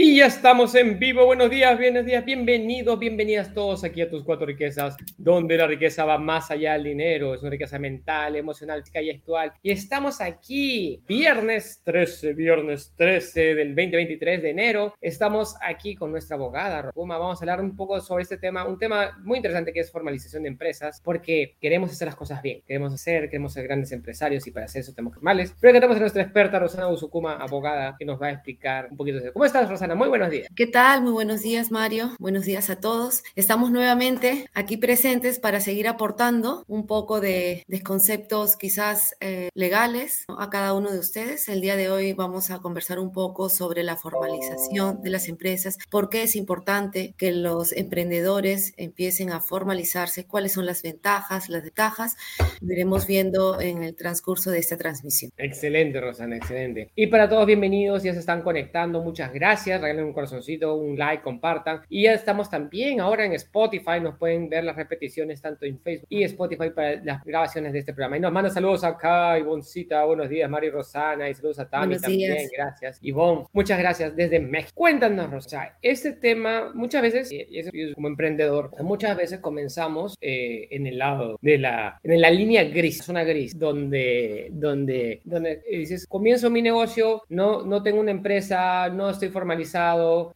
Y ya estamos en vivo. Buenos días, buenos días, bienvenidos, bienvenidas todos aquí a tus cuatro riquezas, donde la riqueza va más allá del dinero, es una riqueza mental, emocional, física y actual. Y estamos aquí, viernes 13, viernes 13 del 2023 de enero. Estamos aquí con nuestra abogada, Roma. Vamos a hablar un poco sobre este tema, un tema muy interesante que es formalización de empresas, porque queremos hacer las cosas bien, queremos hacer, queremos ser grandes empresarios y para hacer eso tenemos que males. Pero tenemos a nuestra experta, Rosana Usukuma, abogada, que nos va a explicar un poquito de cómo estás, Rosana muy buenos días. ¿Qué tal? Muy buenos días, Mario. Buenos días a todos. Estamos nuevamente aquí presentes para seguir aportando un poco de, conceptos quizás eh, legales a cada uno de ustedes. El día de hoy vamos a conversar un poco sobre la formalización de las empresas, por qué es importante que los emprendedores empiecen a formalizarse, cuáles son las ventajas, las ventajas. Lo iremos viendo en el transcurso de esta transmisión. Excelente, Rosana, excelente. Y para todos, bienvenidos, ya se están conectando. Muchas gracias regalen un corazoncito, un like, compartan. Y ya estamos también ahora en Spotify, nos pueden ver las repeticiones tanto en Facebook y Spotify para las grabaciones de este programa. Y nos manda saludos acá, Ivoncita, buenos días, Mari Rosana, y saludos a Tami también, gracias. Ivonne, muchas gracias desde México. Cuéntanos, Rosa, este tema muchas veces, y como emprendedor, muchas veces comenzamos eh, en el lado de la, en la línea gris, zona gris, donde, donde, donde dices, comienzo mi negocio, no, no tengo una empresa, no estoy formalizado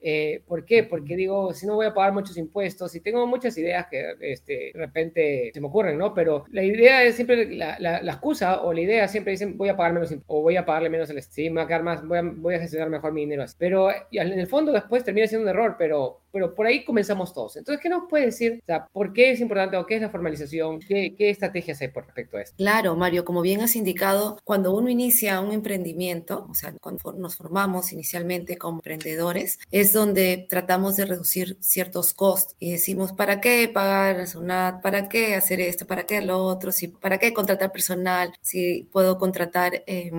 eh, ¿Por qué? Porque digo, si no voy a pagar muchos impuestos y tengo muchas ideas que este, de repente se me ocurren, ¿no? Pero la idea es siempre, la, la, excusa o la idea siempre dicen, voy a pagar menos o voy a pagarle menos al Steam, voy a quedar más, voy a, voy a gestionar mejor mi dinero. Pero en el fondo después termina siendo un error, pero pero por ahí comenzamos todos. Entonces, ¿qué nos puede decir? O sea, ¿por qué es importante o qué es la formalización? ¿Qué, qué estrategias hay por respecto a esto? Claro, Mario, como bien has indicado, cuando uno inicia un emprendimiento, o sea, cuando nos formamos inicialmente como emprendedores, es donde tratamos de reducir ciertos costos y decimos, ¿para qué pagar SUNAT? ¿Para qué hacer esto? ¿Para qué lo otro? Si, ¿Para qué contratar personal? Si puedo contratar... Eh,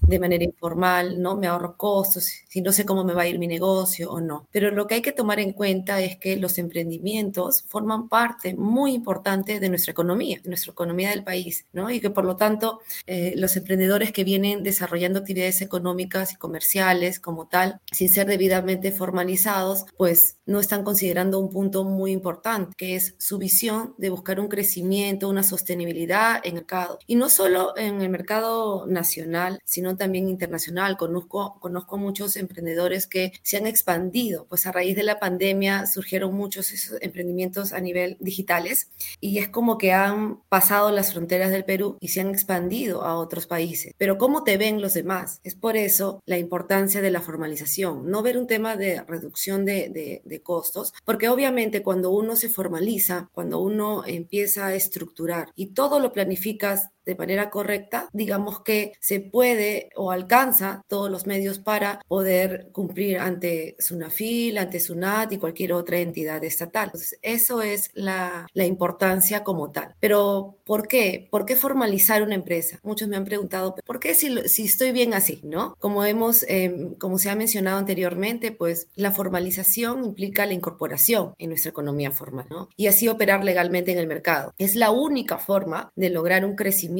de manera informal, ¿no? Me ahorro costos, si no sé cómo me va a ir mi negocio o no. Pero lo que hay que tomar en cuenta es que los emprendimientos forman parte muy importante de nuestra economía, de nuestra economía del país, ¿no? Y que por lo tanto eh, los emprendedores que vienen desarrollando actividades económicas y comerciales como tal, sin ser debidamente formalizados, pues no están considerando un punto muy importante, que es su visión de buscar un crecimiento, una sostenibilidad en el mercado. Y no solo en el mercado nacional, sino también internacional. Conozco, conozco muchos emprendedores que se han expandido, pues a raíz de la pandemia surgieron muchos emprendimientos a nivel digitales y es como que han pasado las fronteras del Perú y se han expandido a otros países. Pero ¿cómo te ven los demás? Es por eso la importancia de la formalización, no ver un tema de reducción de, de, de costos, porque obviamente cuando uno se formaliza, cuando uno empieza a estructurar y todo lo planificas de manera correcta, digamos que se puede o alcanza todos los medios para poder cumplir ante SUNAFIL, ante SUNAT y cualquier otra entidad estatal. Eso es la, la importancia como tal. Pero, ¿por qué? ¿Por qué formalizar una empresa? Muchos me han preguntado, ¿por qué si, si estoy bien así? ¿No? Como hemos, eh, como se ha mencionado anteriormente, pues la formalización implica la incorporación en nuestra economía formal, ¿no? Y así operar legalmente en el mercado. Es la única forma de lograr un crecimiento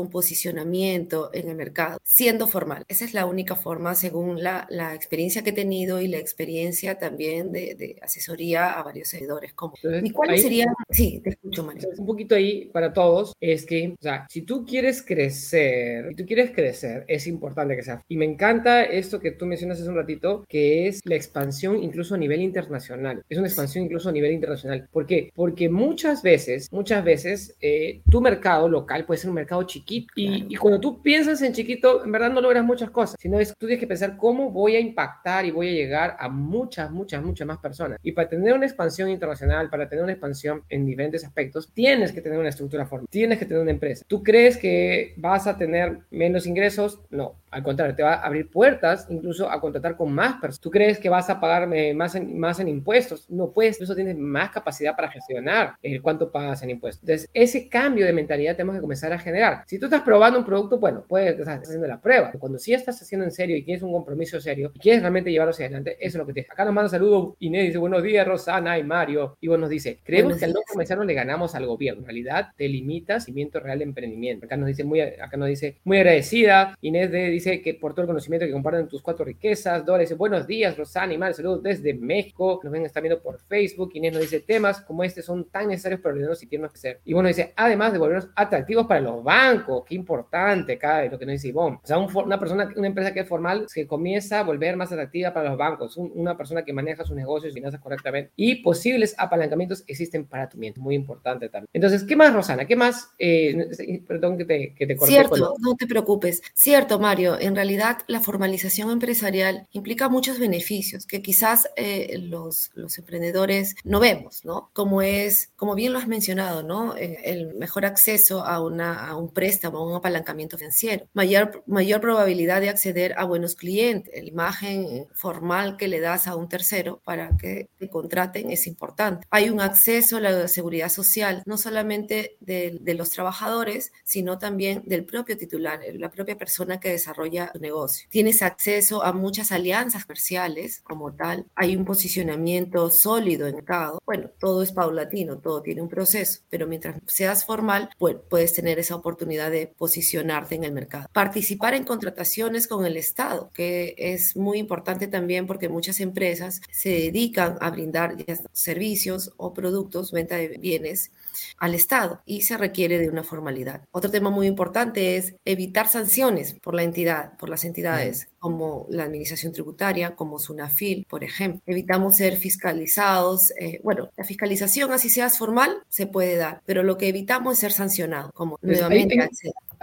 un posicionamiento en el mercado, siendo formal. Esa es la única forma, según la, la experiencia que he tenido y la experiencia también de, de asesoría a varios seguidores. Como, ¿Y cuáles serían? Sí, te escucho, María. Un poquito ahí para todos es que, o sea, si tú quieres crecer, si tú quieres crecer, es importante que sea. Y me encanta esto que tú mencionas hace un ratito, que es la expansión incluso a nivel internacional. Es una expansión incluso a nivel internacional. ¿Por qué? Porque muchas veces, muchas veces, eh, tu mercado local puede ser un mercado chiquito. Y, cuando tú piensas en chiquito, en verdad no logras muchas cosas, sino es tú tienes que pensar cómo voy a impactar y voy a llegar a muchas, muchas, muchas más personas. Y para tener una expansión internacional, para tener una expansión en diferentes aspectos, tienes que tener una estructura formal, tienes que tener una empresa. ¿Tú crees que vas a tener menos ingresos? No, al contrario, te va a abrir puertas incluso a contratar con más personas. ¿Tú crees que vas a pagar más en, más en impuestos? No puedes, incluso tienes más capacidad para gestionar el cuánto pagas en impuestos. Entonces, ese cambio de mentalidad tenemos que comenzar a generar. Si tú estás probando un producto, bueno, puedes estar haciendo la prueba. Cuando sí estás haciendo en serio y tienes un compromiso serio y quieres realmente llevarlo hacia adelante, eso es lo que te. Acá nos manda saludos Inés, dice buenos días, Rosana y Mario. Y bueno, nos dice, creemos que al no comenzar le ganamos al gobierno. En realidad, te limita cimiento real de emprendimiento. Acá nos dice muy, acá nos dice muy agradecida. Inés de, dice dice que por todo el conocimiento que comparten tus cuatro riquezas. Dora dice, buenos días, Rosana y Mal, saludos desde México. Nos ven, están viendo por Facebook. Inés nos dice, temas como este son tan necesarios para ordenarnos y tiernos que ser. Y bueno, dice, además de volvernos atractivos para los bancos. Qué importante, cada lo que nos dice Ivonne. O sea, una persona, una empresa que es formal, que comienza a volver más atractiva para los bancos. una persona que maneja sus negocios y finanzas correctamente. Y posibles apalancamientos existen para tu mente. Muy importante también. Entonces, ¿qué más, Rosana? ¿Qué más? Eh, perdón que te, que te corté. Cierto, no te preocupes. Cierto, Mario. En realidad, la formalización empresarial implica muchos beneficios que quizás eh, los, los emprendedores no vemos, ¿no? Como es, como bien lo has mencionado, ¿no? Eh, el mejor acceso a, una, a un préstamo, a un apalancamiento financiero, mayor, mayor probabilidad de acceder a buenos clientes, la imagen formal que le das a un tercero para que te contraten es importante. Hay un acceso a la seguridad social, no solamente de, de los trabajadores, sino también del propio titular, la propia persona que desarrolla su negocio. Tienes acceso a muchas alianzas comerciales como tal. Hay un posicionamiento sólido en el mercado. Bueno, todo es paulatino, todo tiene un proceso, pero mientras seas formal, pues, puedes tener esa oportunidad de posicionarte en el mercado. Participar en contrataciones con el Estado, que es muy importante también porque muchas empresas se dedican a brindar servicios o productos, venta de bienes al Estado y se requiere de una formalidad. Otro tema muy importante es evitar sanciones por la entidad, por las entidades como la Administración Tributaria, como SUNAFIL, por ejemplo. Evitamos ser fiscalizados. Eh, bueno, la fiscalización, así seas formal, se puede dar, pero lo que evitamos es ser sancionado, como pues nuevamente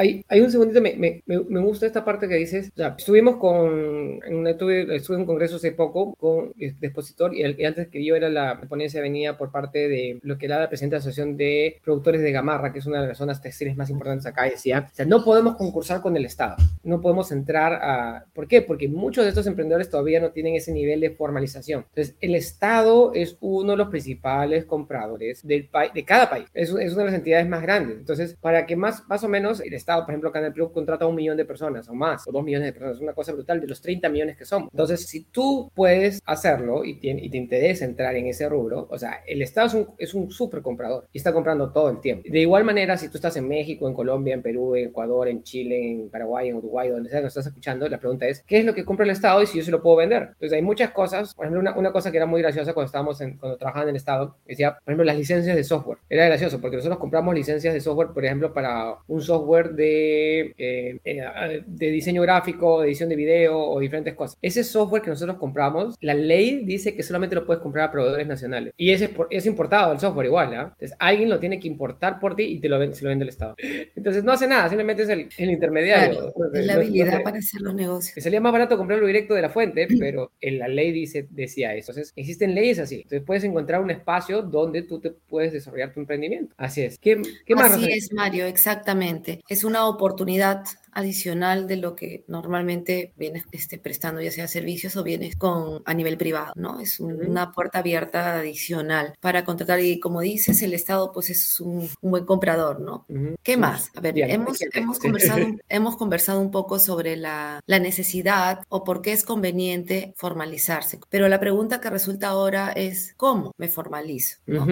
hay, hay, un segundito, me, me, me, gusta esta parte que dices. O estuvimos con, en estuve, estuve en un congreso hace poco con el expositor y, el, antes que yo era la ponencia venía por parte de lo que era la presidenta de la Asociación de Productores de Gamarra, que es una de las zonas textiles más importantes acá, decía, o sea, no podemos concursar con el Estado, no podemos entrar a... ¿Por qué? Porque muchos de estos emprendedores todavía no tienen ese nivel de formalización. Entonces, el Estado es uno de los principales compradores del de cada país, es, es una de las entidades más grandes. Entonces, para que más, más o menos el Estado por ejemplo, Canal Plus contrata a un millón de personas o más, o dos millones de personas, es una cosa brutal de los 30 millones que somos. Entonces, si tú puedes hacerlo y, y te interesa entrar en ese rubro, o sea, el Estado es un, es un súper comprador y está comprando todo el tiempo. De igual manera, si tú estás en México, en Colombia, en Perú, en Ecuador, en Chile, en Paraguay, en Uruguay, donde sea que estás escuchando, la pregunta es, ¿qué es lo que compra el Estado y si yo se lo puedo vender? Entonces, hay muchas cosas, por ejemplo, una, una cosa que era muy graciosa cuando estábamos en, cuando trabajaba en el Estado, decía, por ejemplo, las licencias de software. Era gracioso porque nosotros compramos licencias de software, por ejemplo, para un software de eh, eh, de diseño gráfico, edición de video o diferentes cosas. Ese software que nosotros compramos, la ley dice que solamente lo puedes comprar a proveedores nacionales. Y ese es, importado el software igual, ¿ah? Entonces alguien lo tiene que importar por ti y te lo vende, se lo vende el Estado. Entonces no hace nada, simplemente es el, intermediario. es la habilidad para hacer los negocios. Que salía más barato comprarlo directo de la fuente, pero en la ley dice, decía eso. Entonces existen leyes así. Entonces puedes encontrar un espacio donde tú te puedes desarrollar tu emprendimiento. Así es. ¿Qué, qué más? Así es, Mario, exactamente. Es una oportunidad adicional de lo que normalmente vienes este, prestando, ya sea servicios o bienes con, a nivel privado, ¿no? Es una puerta abierta adicional para contratar y como dices, el Estado pues es un, buen comprador, ¿no? ¿Qué más? A ver, hemos, hemos, conversado, hemos conversado un poco sobre la, la, necesidad o por qué es conveniente formalizarse, pero la pregunta que resulta ahora es, ¿cómo me formalizo? ¿no?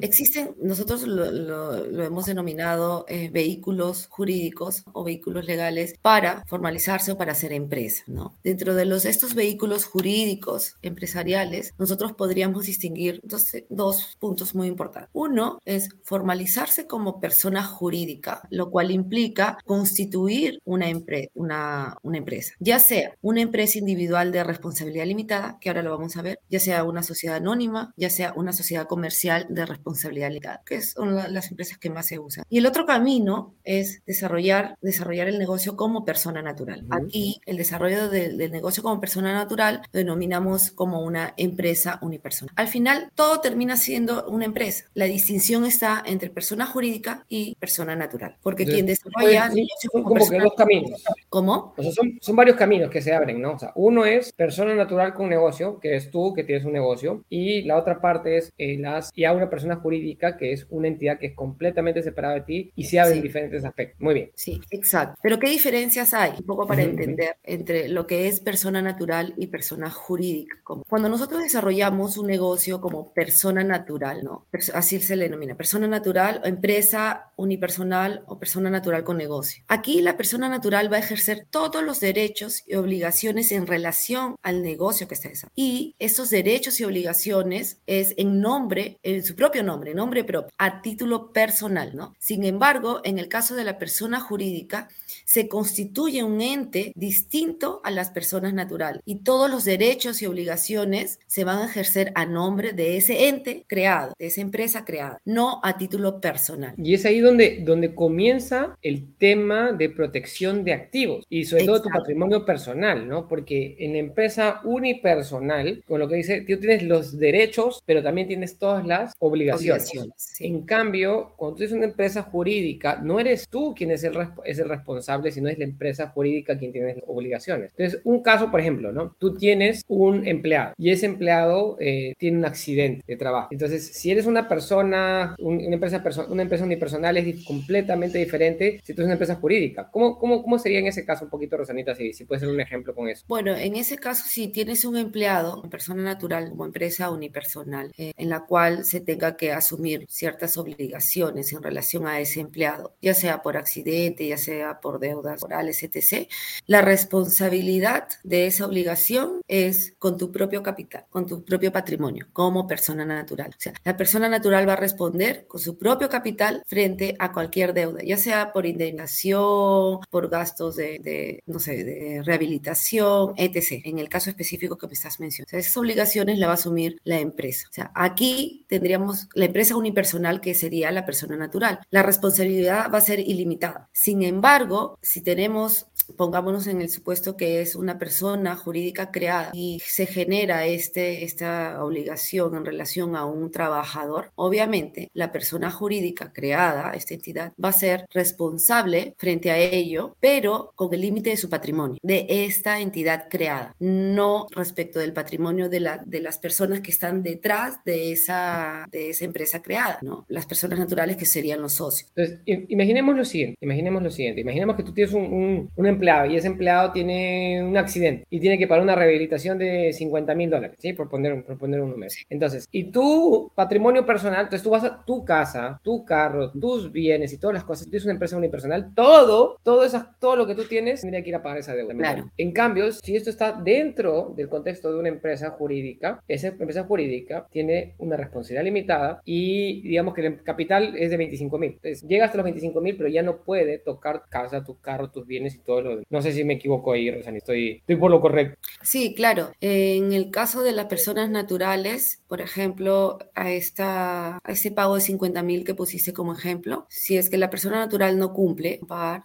Existen, nosotros lo, lo, hemos denominado eh, vehículos jurídicos o vehículos legales para formalizarse o para ser empresa, ¿no? Dentro de los, estos vehículos jurídicos empresariales, nosotros podríamos distinguir dos, dos puntos muy importantes. Uno es formalizarse como persona jurídica, lo cual implica constituir una, una, una empresa, ya sea una empresa individual de responsabilidad limitada, que ahora lo vamos a ver, ya sea una sociedad anónima, ya sea una sociedad comercial de responsabilidad limitada, que son las empresas que más se usan. Y el otro camino es desarrollar, desarrollar el negocio negocio como persona natural. Aquí el desarrollo del negocio como persona natural lo denominamos como una empresa unipersonal. Al final, todo termina siendo una empresa. La distinción está entre persona jurídica y persona natural, porque quien desarrolla son como que dos caminos. ¿Cómo? son, son, varios caminos que se abren, ¿no? O sea, uno es persona natural con negocio, que es tú que tienes un negocio, y la otra parte es eh, las y a una persona jurídica que es una entidad que es completamente separada de ti y se abre en diferentes aspectos. Muy bien. Sí, exacto. Pero Pero ¿qué diferencias hay? Un poco para entender entre lo que es persona natural y persona jurídica. Cuando nosotros desarrollamos un negocio como persona natural, ¿no? Así se le denomina, persona natural, empresa unipersonal o persona natural con negocio. Aquí la persona natural va a ejercer todos los derechos y obligaciones en relación al negocio que está desarrollando. Y esos derechos y obligaciones es en nombre, en su propio nombre, nombre propio, a título personal, ¿no? Sin embargo, en el caso de la persona jurídica, se constituye un ente distinto a las personas naturales y todos los derechos y obligaciones se van a ejercer a nombre de ese ente creado, de esa empresa creada, no a título personal. Y es ahí donde, donde comienza el tema de protección de activos y sobre todo tu patrimonio personal, ¿no? Porque en empresa unipersonal, con lo que dice, tú tienes los derechos, pero también tienes todas las obligaciones. En cambio, cuando tú tienes una empresa jurídica, no eres tú quien es el, es el responsable, sino es la empresa jurídica quien tiene las obligaciones. Entonces, un caso, por ejemplo, ¿no? Tú tienes un empleado y ese empleado eh, tiene un accidente de trabajo. Entonces, si eres una persona, una, empresa una empresa unipersonal es completamente diferente si tú eres una empresa jurídica. ¿Cómo, cómo, cómo sería en ese caso un poquito, Rosanita, si, si puede ser un ejemplo con eso? Bueno, en ese caso, si tienes un empleado, persona natural como empresa unipersonal, eh, en la cual se tenga que asumir ciertas obligaciones en relación a ese empleado, ya sea por accidente, ya sea por deudas orales, etc., la responsabilidad de esa obligación es con tu propio capital, con tu propio patrimonio, como persona natural. O sea, la persona natural va a responder con su propio capital frente a cualquier deuda, ya sea por indemnización, por gastos de, no sé, de rehabilitación, etc. En el caso específico que me estás mencionando. O sea, esas obligaciones las va a asumir la empresa. O sea, aquí tendríamos la empresa unipersonal que sería la persona natural. La responsabilidad va a ser ilimitada. Sin embargo, si tenemos pongámonos en el supuesto que es una persona jurídica creada y se genera este, esta obligación en relación a un trabajador, obviamente la persona jurídica creada, esta entidad, va a ser responsable frente a ello, pero con el límite de su patrimonio, de esta entidad creada, no respecto del patrimonio de, la, de las personas que están detrás de esa, de esa empresa creada, ¿no? Las personas naturales que serían los socios. Entonces, imaginemos lo siguiente, imaginemos lo siguiente, imaginemos que tú tienes un, un empleado y ese empleado tiene un accidente y tiene que pagar una rehabilitación de 50 mil dólares, ¿sí? Por poner, por poner un número. Entonces, y tu patrimonio personal, entonces tú vas a tu casa, tu carro, tus bienes y todas las cosas, tú tienes una empresa unipersonal, todo, todo, esa, todo lo que tú tienes, tendría que ir a pagar esa deuda. Claro. En cambio, si esto está dentro del contexto de una empresa jurídica, esa empresa jurídica tiene una responsabilidad limitada y digamos que el capital es de 25 mil. Entonces, llega hasta los 25 mil, pero ya no puede tocar casa, tu carro, tus bienes y todo No sé si me equivoco ahí, Rosani, estoy, estoy por lo correcto. Sí, claro. En el caso de las personas naturales, por ejemplo, a, esta, a ese pago de 50 mil que pusiste como ejemplo, si es que la persona natural no cumple,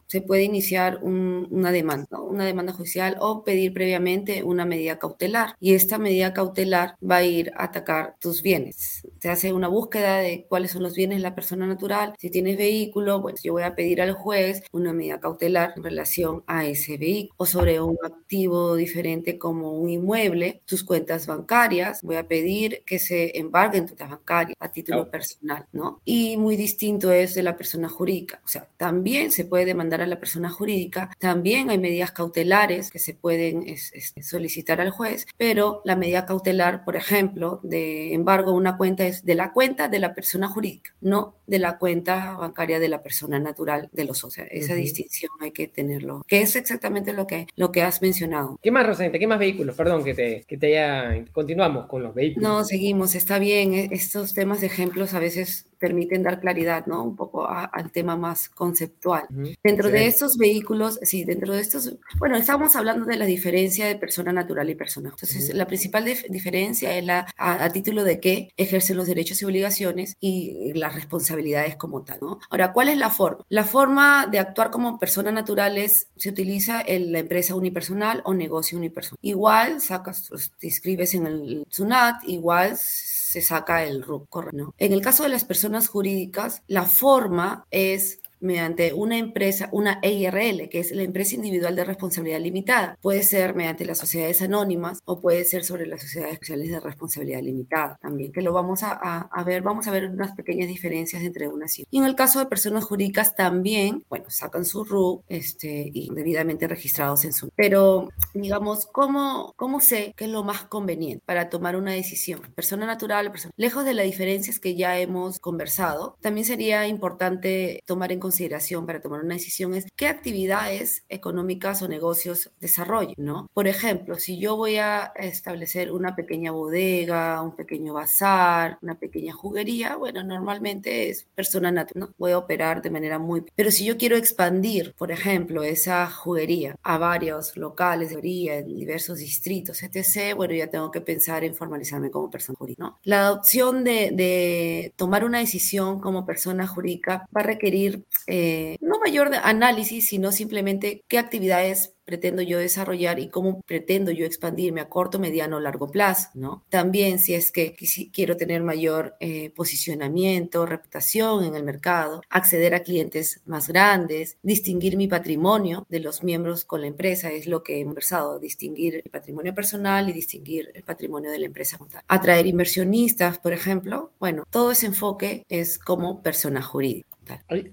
se puede iniciar una demanda, una demanda judicial o pedir previamente una medida cautelar. Y esta medida cautelar va a ir a atacar tus bienes. Se hace una búsqueda de cuáles son los bienes de la persona natural. Si tienes vehículo, pues yo voy a pedir al juez una medida cautelar en relación a ese vehículo o sobre un activo diferente como un inmueble, tus cuentas bancarias. Voy a pedir que se embarguen tus bancarias a título personal, ¿no? Y muy distinto es de la persona jurídica. O sea, también se puede demandar a la persona jurídica, también hay medidas cautelares que se pueden solicitar al juez, pero la medida cautelar, por ejemplo, de embargo una cuenta es de la cuenta de la persona jurídica, no de la cuenta bancaria de la persona natural de los socios. Esa distinción hay que tenerlo, que es exactamente lo que, lo que has mencionado. ¿Qué más, Rosanita? ¿Qué más vehículos? Perdón que te, que te haya... Continuamos con los vehículos. No, seguimos, está bien. E, estos temas de ejemplos a veces permiten dar claridad, ¿no? Un poco al tema más conceptual. Dentro de estos vehículos, sí, dentro de estos, bueno, estamos hablando de la diferencia de persona natural y persona. Entonces, la principal diferencia es la, a, título de qué ejercen los derechos y obligaciones y las responsabilidades como tal, ¿no? Ahora, ¿cuál es la forma? La forma de actuar como persona natural es, se utiliza en la empresa unipersonal o negocio unipersonal. Igual, sacas, pues, te inscribes en el SUNAT, igual se saca el RUC, ¿no? En el caso de las personas jurídicas, la forma es mediante una empresa, una EIRL, que es la empresa individual de responsabilidad limitada. Puede ser mediante las sociedades anónimas o puede ser sobre las sociedades especiales de responsabilidad limitada también, que lo vamos a, a, ver, vamos a ver unas pequeñas diferencias entre unas y Y en el caso de personas jurídicas también, bueno, sacan su RUC este, y debidamente registrados en su... Pero, digamos, ¿cómo, ¿cómo sé qué es lo más conveniente para tomar una decisión? Persona natural, persona... Lejos de las diferencias que ya hemos conversado, también sería importante tomar en consideración para tomar una decisión es qué actividades económicas o negocios desarrollo, ¿no? Por ejemplo, si yo voy a establecer una pequeña bodega, un pequeño bazar, una pequeña juguería, bueno, normalmente es persona natural, ¿no? Voy a operar de manera muy... Pero si yo quiero expandir, por ejemplo, esa juguería a varios locales de juguería en diversos distritos, etc., bueno, ya tengo que pensar en formalizarme como persona jurídica, ¿no? La adopción de, de tomar una decisión como persona jurídica va a requerir eh, no mayor análisis, sino simplemente qué actividades pretendo yo desarrollar y cómo pretendo yo expandirme a corto, mediano o largo plazo, ¿no? También si es que quiero tener mayor eh, posicionamiento, reputación en el mercado, acceder a clientes más grandes, distinguir mi patrimonio de los miembros con la empresa, es lo que hemos conversado, distinguir el patrimonio personal y distinguir el patrimonio de la empresa. Atraer inversionistas, por ejemplo, bueno, todo ese enfoque es como persona jurídica.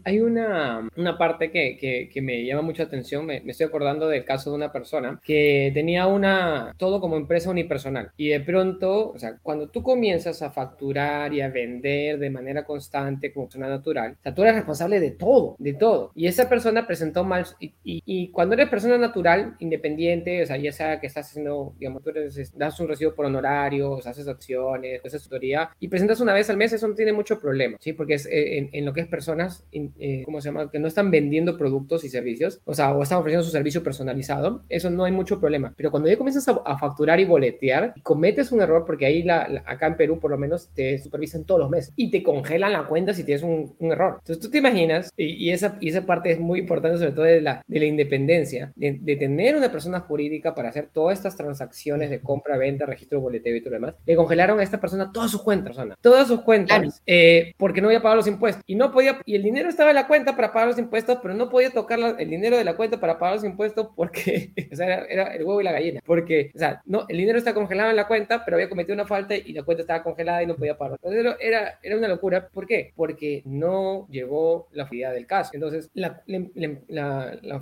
Hay, una, una, parte que, que, me llama mucha atención. Me, estoy acordando del caso de una persona que tenía una, todo como empresa unipersonal. Y de pronto, o sea, cuando tú comienzas a facturar y a vender de manera constante como persona natural, o sea, tú eres responsable de todo, de todo. Y esa persona presentó mal. Y, y, cuando eres persona natural, independiente, o sea, ya sea que estás haciendo, digamos, tú eres, das un recibo por honorarios, haces acciones, haces tutoría y presentas una vez al mes, eso no tiene mucho problema, ¿sí? Porque es eh, en, en lo que es persona eh, ¿cómo se llama? Que no están vendiendo productos y servicios, o sea, o están ofreciendo su servicio personalizado, eso no hay mucho problema. Pero cuando ya comienzas a, facturar y boletear, cometes un error, porque ahí la, acá en Perú por lo menos te supervisan todos los meses y te congelan la cuenta si tienes un, error. Entonces tú te imaginas, y, esa, y esa parte es muy importante sobre todo de la, de la independencia, de, tener una persona jurídica para hacer todas estas transacciones de compra, venta, registro, boleteo y todo lo demás, le congelaron a esta persona todas sus cuentas, persona, todas sus cuentas, eh, porque no había pagado los impuestos y no podía, y el dinero estaba en la cuenta para pagar los impuestos, pero no podía tocar el dinero de la cuenta para pagar los impuestos porque, o sea, era, el huevo y la gallina. Porque, o sea, no, el dinero está congelado en la cuenta, pero había cometido una falta y la cuenta estaba congelada y no podía pagar. Entonces era, era una locura. ¿Por qué? Porque no llevó la fidelidad del caso. Entonces, la,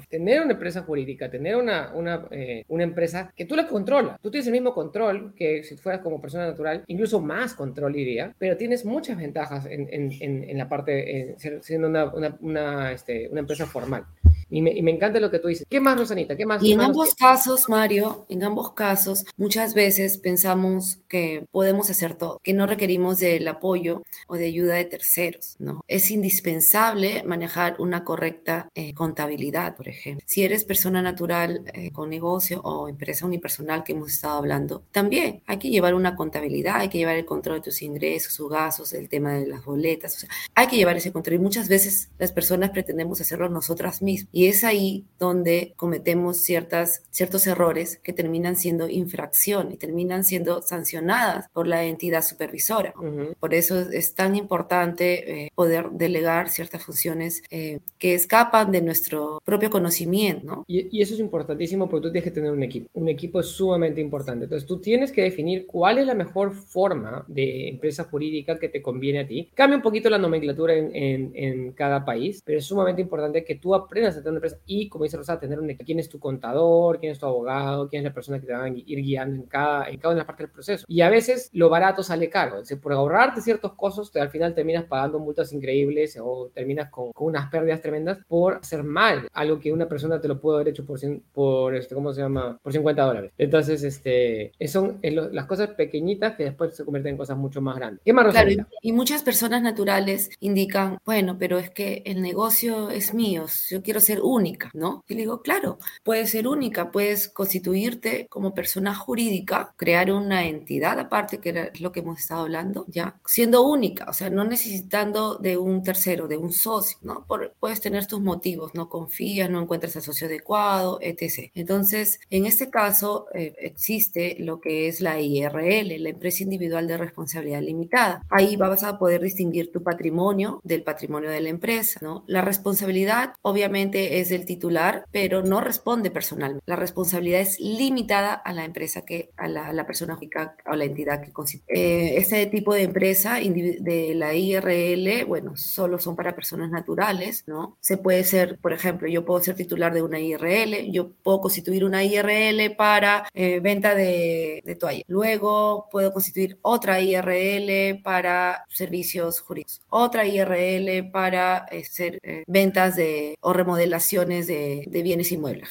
tener una empresa jurídica, tener una, una, eh, una empresa que tú la controlas, tú tienes el mismo control que si fueras como persona natural, incluso más control iría, pero tienes muchas ventajas en, en, en, la parte, en ser, siendo una, una, una, este, una empresa formal. Y me, y me, encanta lo que tú dices. ¿Qué más, Rosanita? ¿Qué más? Y en ambos casos, Mario, en ambos casos, muchas veces pensamos que podemos hacer todo, que no requerimos del apoyo o de ayuda de terceros, ¿no? Es indispensable manejar una correcta eh, contabilidad, por ejemplo. Si eres persona natural eh, con negocio o empresa unipersonal que hemos estado hablando, también hay que llevar una contabilidad, hay que llevar el control de tus ingresos, sus gastos, el tema de las boletas, o sea, hay que llevar ese control. Y muchas veces las personas pretendemos hacerlo nosotras mismas y es ahí donde cometemos ciertas, ciertos errores que terminan siendo infracción y terminan siendo sancionadas por la entidad supervisora. Por eso es tan importante eh, poder delegar ciertas funciones eh, que escapan de nuestro propio conocimiento. ¿no? Y, y, eso es importantísimo porque tú tienes que tener un equipo. Un equipo es sumamente importante. Entonces tú tienes que definir cuál es la mejor forma de empresa jurídica que te conviene a ti. Cambia un poquito la nomenclatura en, en, en cada país, pero es sumamente importante que tú aprendas a una empresa y, como dice Rosa, tener un quién es tu contador, quién es tu abogado, quién es la persona que te va a ir guiando en cada, en cada una de las partes del proceso. Y a veces lo barato sale caro. Es por ahorrarte ciertos costos, te, al final terminas pagando multas increíbles o terminas con, con, unas pérdidas tremendas por hacer mal algo que una persona te lo puede haber hecho por, por este, ¿cómo se llama? Por 50 dólares. Entonces, este, son las cosas pequeñitas que después se convierten en cosas mucho más grandes. ¿Qué más, claro, y muchas personas naturales indican, bueno, pero es que el negocio es mío, yo quiero ser ser única, ¿no? Y le digo, claro, puede ser única, puedes constituirte como persona jurídica, crear una entidad aparte, que era lo que hemos estado hablando, ya, siendo única, o sea, no necesitando de un tercero, de un socio, ¿no? puedes tener tus motivos, no confías, no encuentras el socio adecuado, etc. Entonces, en este caso, eh, existe lo que es la IRL, la empresa individual de responsabilidad limitada. Ahí vas a poder distinguir tu patrimonio del patrimonio de la empresa, ¿no? La responsabilidad, obviamente, es del titular, pero no responde personalmente. La responsabilidad es limitada a la empresa que, a la, persona física o la entidad que constituye. Eh, este tipo de empresa de la IRL, bueno, solo son para personas naturales, ¿no? Se puede ser, por ejemplo, yo puedo ser titular de una IRL, yo puedo constituir una IRL para eh, venta de, de toalla. Luego puedo constituir otra IRL para servicios jurídicos, otra IRL para eh, ser, ventas de o remodelaciones de, de bienes inmuebles,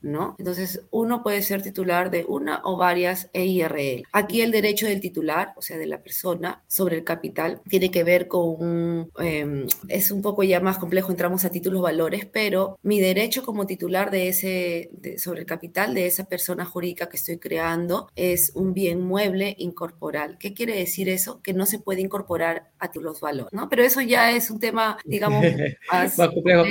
¿no? Entonces, uno puede ser titular de una o varias EIRL. Aquí el derecho del titular, o sea, de la persona sobre el capital, tiene que ver con un, em, es un poco ya más complejo, entramos a títulos valores, pero mi derecho como titular de ese, sobre el capital de esa persona jurídica que estoy creando es un bien mueble incorporal. ¿Qué quiere decir eso? Que no se puede incorporar a títulos valores, ¿no? Pero eso ya es un tema, digamos, más, complejo.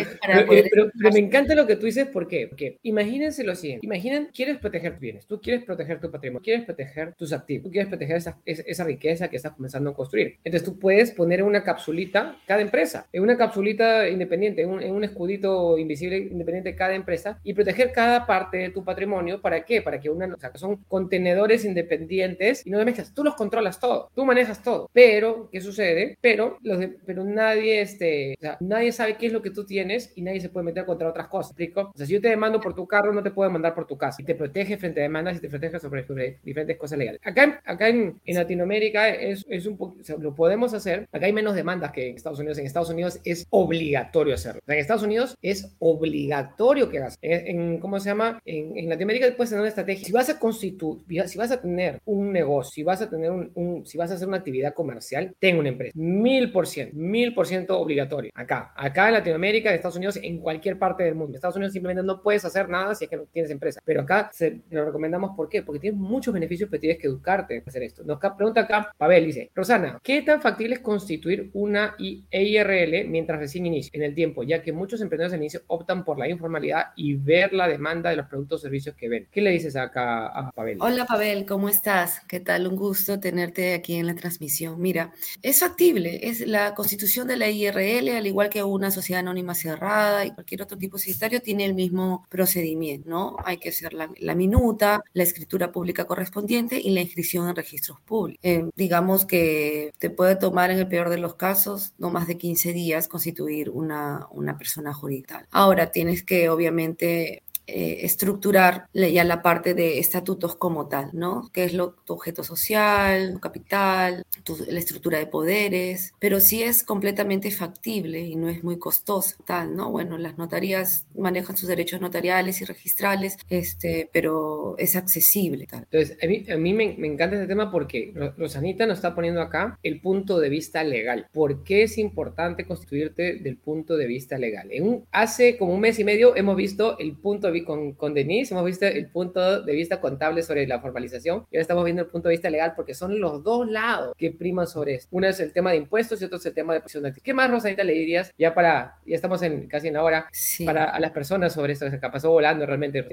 Pero, me encanta lo que tú dices, ¿por qué? Porque imagínense lo siguiente, imaginen, quieres proteger tus bienes, tú quieres proteger tu patrimonio, quieres proteger tus activos, tú quieres proteger esa, esa riqueza que estás comenzando a construir. Entonces tú puedes poner en una capsulita cada empresa, en una capsulita independiente, en un, escudito invisible independiente cada empresa y proteger cada parte de tu patrimonio. ¿Para qué? Para que una, o sea, son contenedores independientes y no te mezclas. Tú los controlas todo, tú manejas todo. Pero, ¿qué sucede? Pero, los pero nadie, este, o sea, nadie sabe qué es lo que tú tienes y nadie se puede meter contra otras cosas. ¿Explico? O sea, si yo te demando por tu carro, no te puedo demandar por tu casa. Y te protege frente a demandas y te protege sobre, diferentes cosas legales. Acá, acá en, en Latinoamérica es, es un poco, o sea, lo podemos hacer. Acá hay menos demandas que en Estados Unidos. En Estados Unidos es obligatorio hacerlo. O sea, en Estados Unidos es obligatorio que hagas. En, ¿Cómo se llama? En, en, Latinoamérica puedes tener una estrategia. Si vas a constituir, si vas a tener un negocio, si vas a tener un, un, si vas a hacer una actividad comercial, ten una empresa. Mil por ciento, mil por ciento obligatorio. Acá, acá en Latinoamérica, en Estados Unidos, en cualquier parte del mundo. En Estados Unidos simplemente no puedes hacer nada si es que no tienes empresa. Pero acá se lo recomendamos. ¿Por qué? Porque tienes muchos beneficios, pero tienes que educarte para hacer esto. Nos pregunta acá, Pavel dice, Rosana, ¿qué tan factible es constituir una EIRL mientras recién inicia en el tiempo? Ya que muchos emprendedores al inicio optan por la informalidad y ver la demanda de los productos o servicios que ven. ¿Qué le dices acá a Pavel? Hola Pavel, ¿cómo estás? ¿Qué tal? Un gusto tenerte aquí en la transmisión. Mira, es factible, es la constitución de la IRL, al igual que una sociedad anónima cerrada y cualquier otro tipo societario, tiene el mismo procedimiento, ¿no? Hay que hacer la, minuta, la escritura pública correspondiente y la inscripción en registros públicos. Eh, digamos que te puede tomar en el peor de los casos no más de 15 días constituir una, una persona jurídica. Ahora tienes que obviamente eh, estructurar ya la parte de estatutos como tal, ¿no? ¿Qué es lo, tu objeto social, tu capital, la estructura de poderes? Pero sí es completamente factible y no es muy costoso, tal, ¿no? Bueno, las notarías manejan sus derechos notariales y registrales, este, pero es accesible, tal. Entonces, a mí, a mí me, me, encanta este tema porque Rosanita nos está poniendo acá el punto de vista legal. ¿Por qué es importante constituirte del punto de vista legal? En un, hace como un mes y medio hemos visto el punto de con, con Denise, hemos visto el punto de vista contable sobre la formalización y ahora estamos viendo el punto de vista legal porque son los dos lados que priman sobre esto. Uno es el tema de impuestos y otro es el tema de presión de ¿Qué más, Rosanita, le dirías ya para, ya estamos en casi en la hora, para a las personas sobre esto que se pasó volando realmente?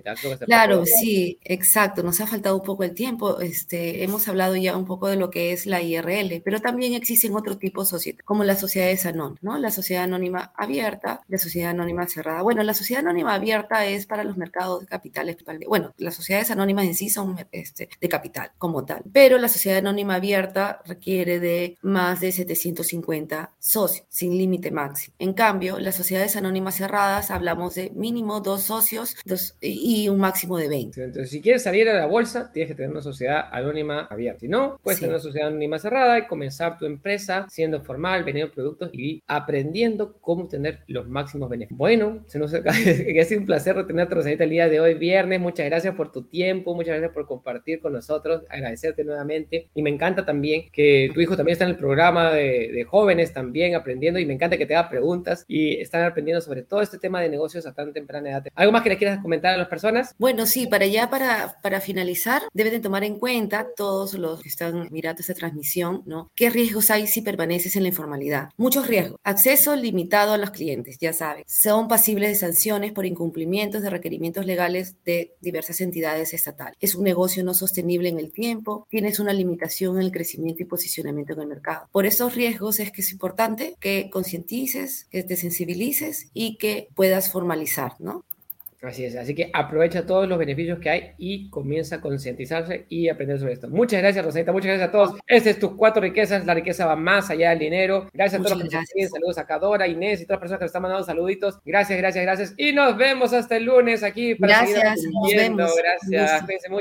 Claro, sí, exacto. Nos ha faltado un poco el tiempo. Este, hemos hablado ya un poco de lo que es la IRL, pero también existen otro tipo de sociedades, como las sociedades anónimas, ¿no? La sociedad anónima abierta, la sociedad anónima cerrada. Bueno, la sociedad anónima abierta es para los mercados de capitales. Bueno, las sociedades anónimas en sí son este, de capital como tal, pero la sociedad anónima abierta requiere de más de 750 socios, sin límite máximo. En cambio, las sociedades anónimas cerradas hablamos de mínimo dos socios dos, y un máximo de 20. Entonces, si quieres salir a la bolsa, tienes que tener una sociedad anónima abierta. Si no, puedes tener una sociedad anónima cerrada y comenzar tu empresa siendo formal, vendiendo productos y aprendiendo cómo tener los máximos beneficios. Bueno, se nos ha sido un placer tener Rosadita, el día de hoy, viernes. Muchas gracias por tu tiempo, muchas gracias por compartir con nosotros, agradecerte nuevamente. Y me encanta también que tu hijo también está en el programa de, de jóvenes también aprendiendo y me encanta que te haga preguntas y están aprendiendo sobre todo este tema de negocios a tan temprana edad. ¿Algo más que le quieras comentar a las personas? Bueno, sí, para ya, para, para finalizar, deben de tomar en cuenta todos los que están mirando esta transmisión, ¿no? ¿Qué riesgos hay si permaneces en la informalidad? Muchos riesgos. Acceso limitado a los clientes, ya saben. Son pasibles de sanciones por incumplimientos de requerimientos legales de diversas entidades estatales. Es un negocio no sostenible en el tiempo, tienes una limitación en el crecimiento y posicionamiento en el mercado. Por esos riesgos es que es importante que concientices, que te sensibilices y que puedas formalizar, ¿no? Así es, así que aprovecha todos los beneficios que hay y comienza a concientizarse y aprender sobre esto. Muchas gracias, Rosita, muchas gracias a todos. Este es tus cuatro riquezas, la riqueza va más allá del dinero. Gracias a todos los que nos saludos a Cadora, Inés y todas las personas que nos están mandando saluditos. Gracias, gracias, gracias. Y nos vemos hasta el lunes aquí para gracias, seguir aprendiendo. Gracias, cuídense mucho.